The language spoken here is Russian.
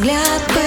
взгляд.